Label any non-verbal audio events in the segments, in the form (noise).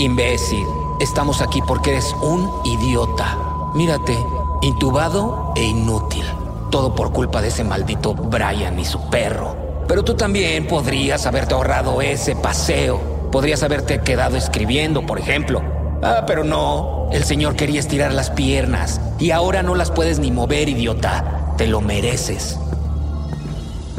Imbécil, estamos aquí porque eres un idiota. Mírate, intubado e inútil. Todo por culpa de ese maldito Brian y su perro. Pero tú también podrías haberte ahorrado ese paseo. Podrías haberte quedado escribiendo, por ejemplo. Ah, pero no. El señor quería estirar las piernas y ahora no las puedes ni mover, idiota. Te lo mereces.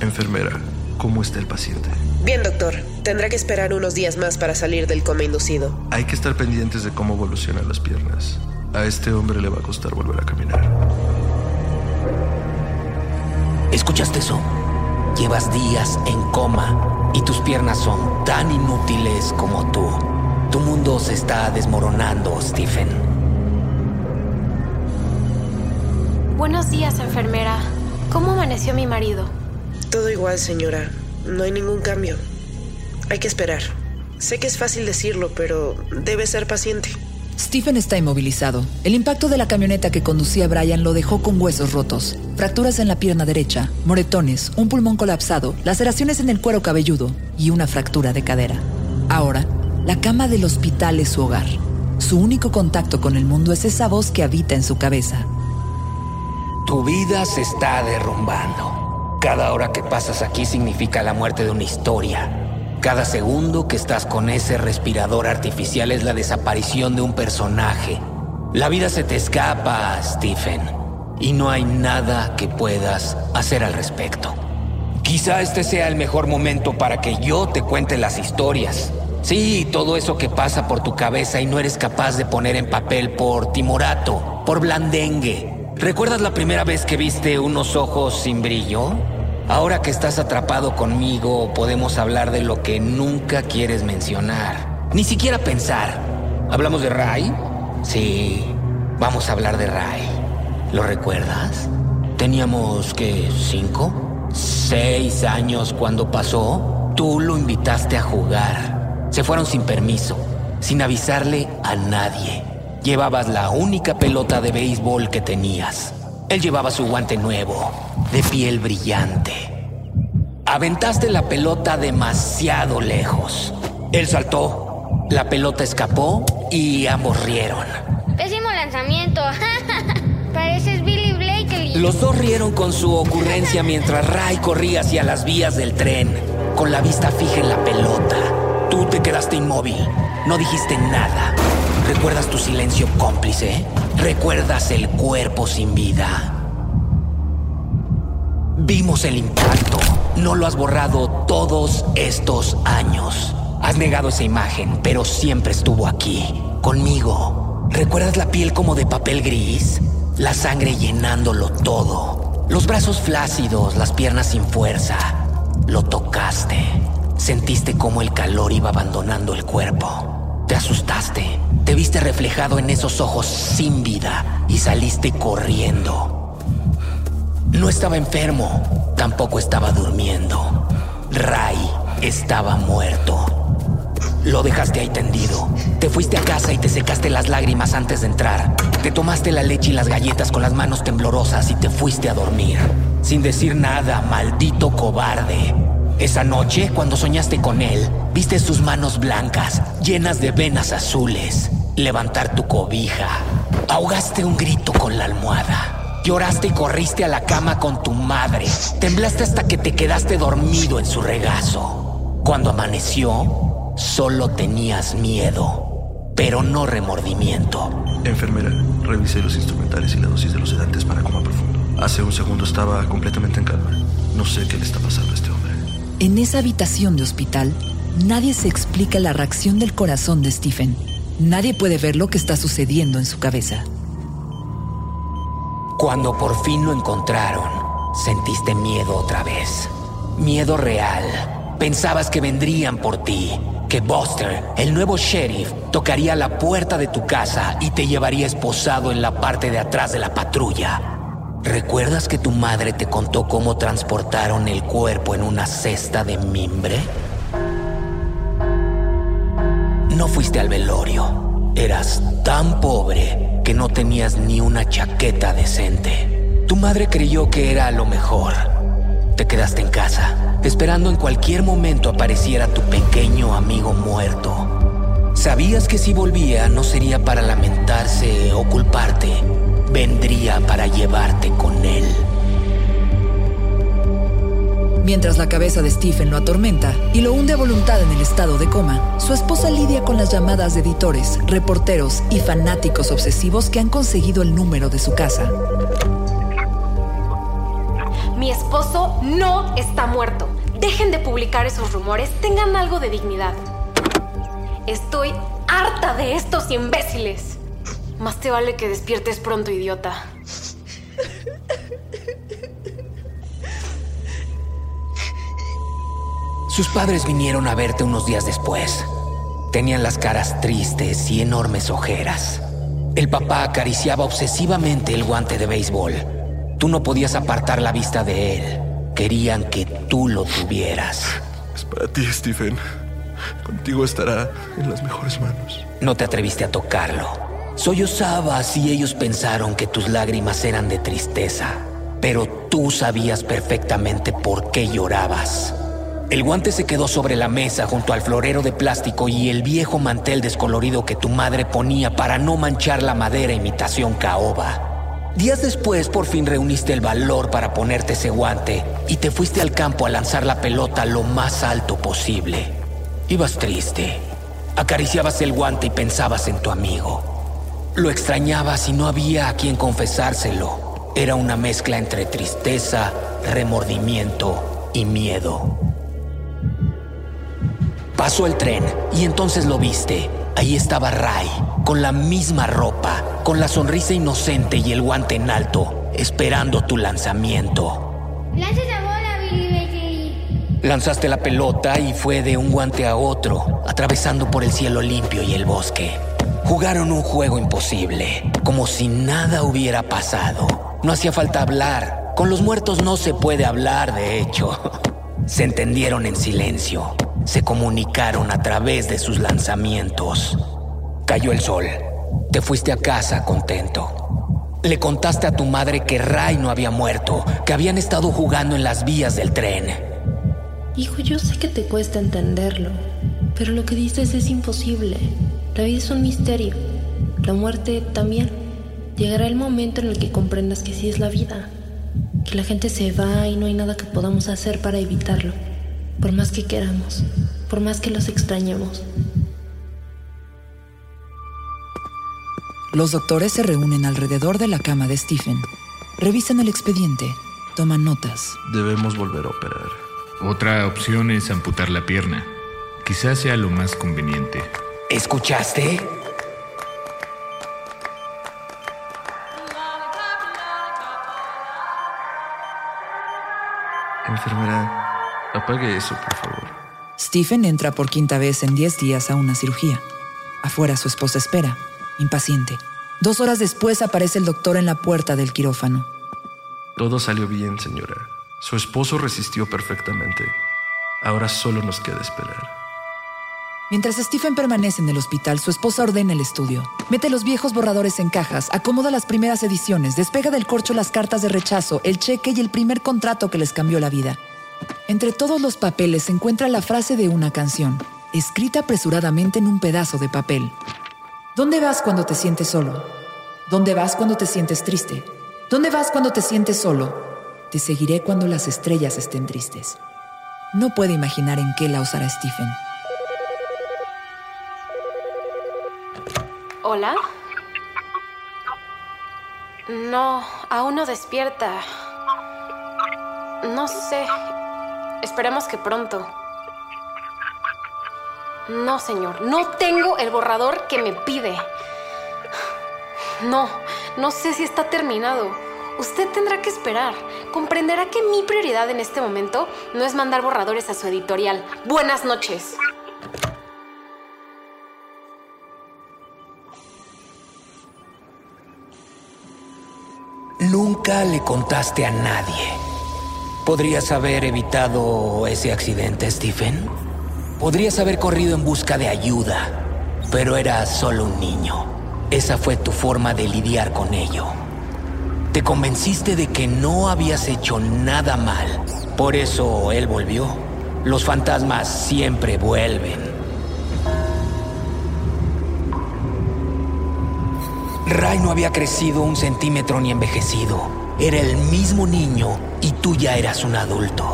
Enfermera, ¿cómo está el paciente? Bien, doctor. Tendrá que esperar unos días más para salir del coma inducido. Hay que estar pendientes de cómo evolucionan las piernas. A este hombre le va a costar volver a caminar. ¿Escuchaste eso? Llevas días en coma y tus piernas son tan inútiles como tú. Tu mundo se está desmoronando, Stephen. Buenos días, enfermera. ¿Cómo amaneció mi marido? Todo igual, señora. No hay ningún cambio. Hay que esperar. Sé que es fácil decirlo, pero debe ser paciente. Stephen está inmovilizado. El impacto de la camioneta que conducía a Brian lo dejó con huesos rotos, fracturas en la pierna derecha, moretones, un pulmón colapsado, laceraciones en el cuero cabelludo y una fractura de cadera. Ahora, la cama del hospital es su hogar. Su único contacto con el mundo es esa voz que habita en su cabeza. Tu vida se está derrumbando. Cada hora que pasas aquí significa la muerte de una historia. Cada segundo que estás con ese respirador artificial es la desaparición de un personaje. La vida se te escapa, Stephen, y no hay nada que puedas hacer al respecto. Quizá este sea el mejor momento para que yo te cuente las historias. Sí, todo eso que pasa por tu cabeza y no eres capaz de poner en papel por timorato, por blandengue, ¿Recuerdas la primera vez que viste unos ojos sin brillo? Ahora que estás atrapado conmigo, podemos hablar de lo que nunca quieres mencionar. Ni siquiera pensar. ¿Hablamos de Ray? Sí, vamos a hablar de Ray. ¿Lo recuerdas? Teníamos, ¿qué? ¿Cinco? ¿Seis años cuando pasó? Tú lo invitaste a jugar. Se fueron sin permiso, sin avisarle a nadie. Llevabas la única pelota de béisbol que tenías. Él llevaba su guante nuevo, de piel brillante. Aventaste la pelota demasiado lejos. Él saltó, la pelota escapó y ambos rieron. Pésimo lanzamiento. (laughs) Pareces Billy Blakely. Los dos rieron con su ocurrencia mientras Ray corría hacia las vías del tren, con la vista fija en la pelota. Tú te quedaste inmóvil, no dijiste nada. ¿Recuerdas tu silencio cómplice? ¿Recuerdas el cuerpo sin vida? Vimos el impacto. No lo has borrado todos estos años. Has negado esa imagen, pero siempre estuvo aquí, conmigo. ¿Recuerdas la piel como de papel gris? La sangre llenándolo todo. Los brazos flácidos, las piernas sin fuerza. Lo tocaste. Sentiste como el calor iba abandonando el cuerpo. Te asustaste, te viste reflejado en esos ojos sin vida y saliste corriendo. No estaba enfermo, tampoco estaba durmiendo. Ray estaba muerto. Lo dejaste ahí tendido. Te fuiste a casa y te secaste las lágrimas antes de entrar. Te tomaste la leche y las galletas con las manos temblorosas y te fuiste a dormir. Sin decir nada, maldito cobarde. Esa noche, cuando soñaste con él, viste sus manos blancas, llenas de venas azules, levantar tu cobija. Ahogaste un grito con la almohada. Lloraste y corriste a la cama con tu madre. Temblaste hasta que te quedaste dormido en su regazo. Cuando amaneció, solo tenías miedo, pero no remordimiento. Enfermera, revisé los instrumentales y la dosis de los sedantes para coma profundo. Hace un segundo estaba completamente en calma. No sé qué le está pasando a este hombre. En esa habitación de hospital, nadie se explica la reacción del corazón de Stephen. Nadie puede ver lo que está sucediendo en su cabeza. Cuando por fin lo encontraron, sentiste miedo otra vez. Miedo real. Pensabas que vendrían por ti, que Buster, el nuevo sheriff, tocaría la puerta de tu casa y te llevaría esposado en la parte de atrás de la patrulla. ¿Recuerdas que tu madre te contó cómo transportaron el cuerpo en una cesta de mimbre? No fuiste al velorio. Eras tan pobre que no tenías ni una chaqueta decente. Tu madre creyó que era lo mejor. Te quedaste en casa, esperando en cualquier momento apareciera tu pequeño amigo muerto. Sabías que si volvía no sería para lamentarse o culparte, vendría para llevarte con él. Mientras la cabeza de Stephen lo atormenta y lo hunde a voluntad en el estado de coma, su esposa lidia con las llamadas de editores, reporteros y fanáticos obsesivos que han conseguido el número de su casa. Mi esposo no está muerto. Dejen de publicar esos rumores, tengan algo de dignidad. Estoy harta de estos imbéciles. Más te vale que despiertes pronto, idiota. Sus padres vinieron a verte unos días después. Tenían las caras tristes y enormes ojeras. El papá acariciaba obsesivamente el guante de béisbol. Tú no podías apartar la vista de él. Querían que tú lo tuvieras. Es para ti, Stephen. Contigo estará en las mejores manos. No te atreviste a tocarlo. Sollozabas y ellos pensaron que tus lágrimas eran de tristeza. Pero tú sabías perfectamente por qué llorabas. El guante se quedó sobre la mesa junto al florero de plástico y el viejo mantel descolorido que tu madre ponía para no manchar la madera imitación caoba. Días después por fin reuniste el valor para ponerte ese guante y te fuiste al campo a lanzar la pelota lo más alto posible. Ibas triste. Acariciabas el guante y pensabas en tu amigo. Lo extrañabas y no había a quien confesárselo. Era una mezcla entre tristeza, remordimiento y miedo. Pasó el tren y entonces lo viste. Ahí estaba Ray, con la misma ropa, con la sonrisa inocente y el guante en alto, esperando tu lanzamiento. Lanza esa bola, Billy Bakery. Lanzaste la pelota y fue de un guante a otro, atravesando por el cielo limpio y el bosque. Jugaron un juego imposible, como si nada hubiera pasado. No hacía falta hablar. Con los muertos no se puede hablar, de hecho. (laughs) Se entendieron en silencio. Se comunicaron a través de sus lanzamientos. Cayó el sol. Te fuiste a casa contento. Le contaste a tu madre que Ray no había muerto, que habían estado jugando en las vías del tren. Hijo, yo sé que te cuesta entenderlo, pero lo que dices es imposible. La vida es un misterio. La muerte también. Llegará el momento en el que comprendas que sí es la vida. Que la gente se va y no hay nada que podamos hacer para evitarlo. Por más que queramos. Por más que los extrañemos. Los doctores se reúnen alrededor de la cama de Stephen. Revisan el expediente, toman notas. Debemos volver a operar. Otra opción es amputar la pierna. Quizás sea lo más conveniente. ¿Escuchaste? Enfermera, apague eso, por favor. Stephen entra por quinta vez en 10 días a una cirugía. Afuera su esposa espera, impaciente. Dos horas después aparece el doctor en la puerta del quirófano. Todo salió bien, señora. Su esposo resistió perfectamente. Ahora solo nos queda esperar. Mientras Stephen permanece en el hospital, su esposa ordena el estudio. Mete los viejos borradores en cajas, acomoda las primeras ediciones, despega del corcho las cartas de rechazo, el cheque y el primer contrato que les cambió la vida. Entre todos los papeles se encuentra la frase de una canción, escrita apresuradamente en un pedazo de papel. ¿Dónde vas cuando te sientes solo? ¿Dónde vas cuando te sientes triste? ¿Dónde vas cuando te sientes solo? Te seguiré cuando las estrellas estén tristes. no puede imaginar en qué la usará Stephen. ¿Hola? No, aún no despierta. No sé. Esperemos que pronto. No, señor. No tengo el borrador que me pide. No, no sé si está terminado. Usted tendrá que esperar. Comprenderá que mi prioridad en este momento no es mandar borradores a su editorial. Buenas noches. Nunca le contaste a nadie. ¿Podrías haber evitado ese accidente, Stephen? Podrías haber corrido en busca de ayuda, pero eras solo un niño. Esa fue tu forma de lidiar con ello. Te convenciste de que no habías hecho nada mal. Por eso él volvió. Los fantasmas siempre vuelven. Ray no había crecido un centímetro ni envejecido. Era el mismo niño y tú ya eras un adulto.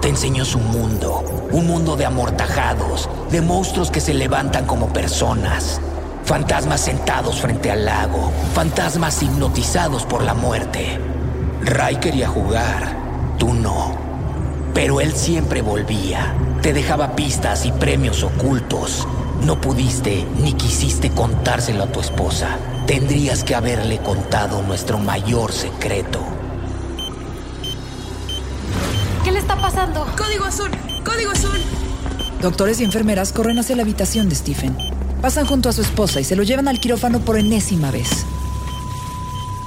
Te enseñó su mundo, un mundo de amortajados, de monstruos que se levantan como personas, fantasmas sentados frente al lago, fantasmas hipnotizados por la muerte. Ray quería jugar, tú no. Pero él siempre volvía, te dejaba pistas y premios ocultos. No pudiste ni quisiste contárselo a tu esposa. Tendrías que haberle contado nuestro mayor secreto. ¿Qué le está pasando? ¡Código azul! ¡Código azul! Doctores y enfermeras corren hacia la habitación de Stephen. Pasan junto a su esposa y se lo llevan al quirófano por enésima vez.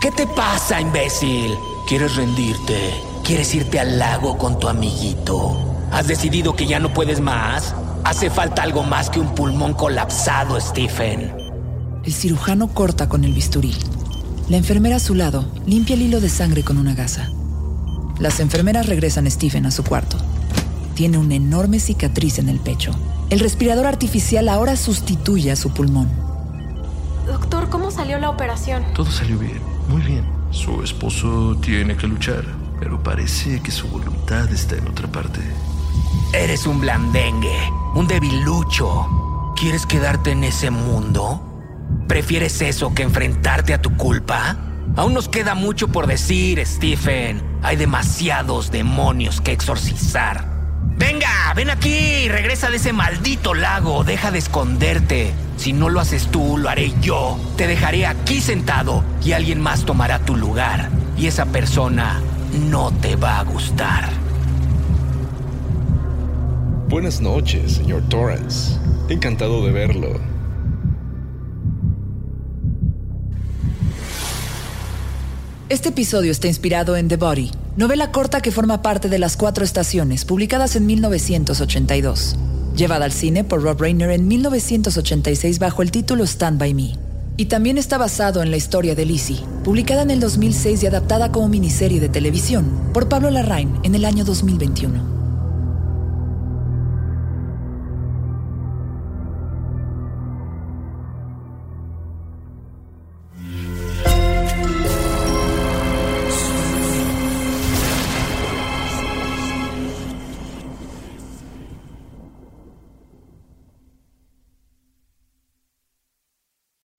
¿Qué te pasa, imbécil? ¿Quieres rendirte? ¿Quieres irte al lago con tu amiguito? ¿Has decidido que ya no puedes más? Hace falta algo más que un pulmón colapsado, Stephen. El cirujano corta con el bisturí. La enfermera a su lado limpia el hilo de sangre con una gasa. Las enfermeras regresan a Stephen a su cuarto. Tiene una enorme cicatriz en el pecho. El respirador artificial ahora sustituye a su pulmón. Doctor, ¿cómo salió la operación? Todo salió bien, muy bien. Su esposo tiene que luchar, pero parece que su voluntad está en otra parte. Eres un blandengue, un debilucho. ¿Quieres quedarte en ese mundo? ¿Prefieres eso que enfrentarte a tu culpa? Aún nos queda mucho por decir, Stephen. Hay demasiados demonios que exorcizar. Venga, ven aquí, regresa de ese maldito lago, deja de esconderte. Si no lo haces tú, lo haré yo. Te dejaré aquí sentado y alguien más tomará tu lugar. Y esa persona no te va a gustar. Buenas noches, señor Torrance. Encantado de verlo. Este episodio está inspirado en The Body, novela corta que forma parte de Las Cuatro Estaciones, publicadas en 1982. Llevada al cine por Rob Reiner en 1986 bajo el título Stand By Me. Y también está basado en la historia de Lizzie, publicada en el 2006 y adaptada como miniserie de televisión por Pablo Larraín en el año 2021.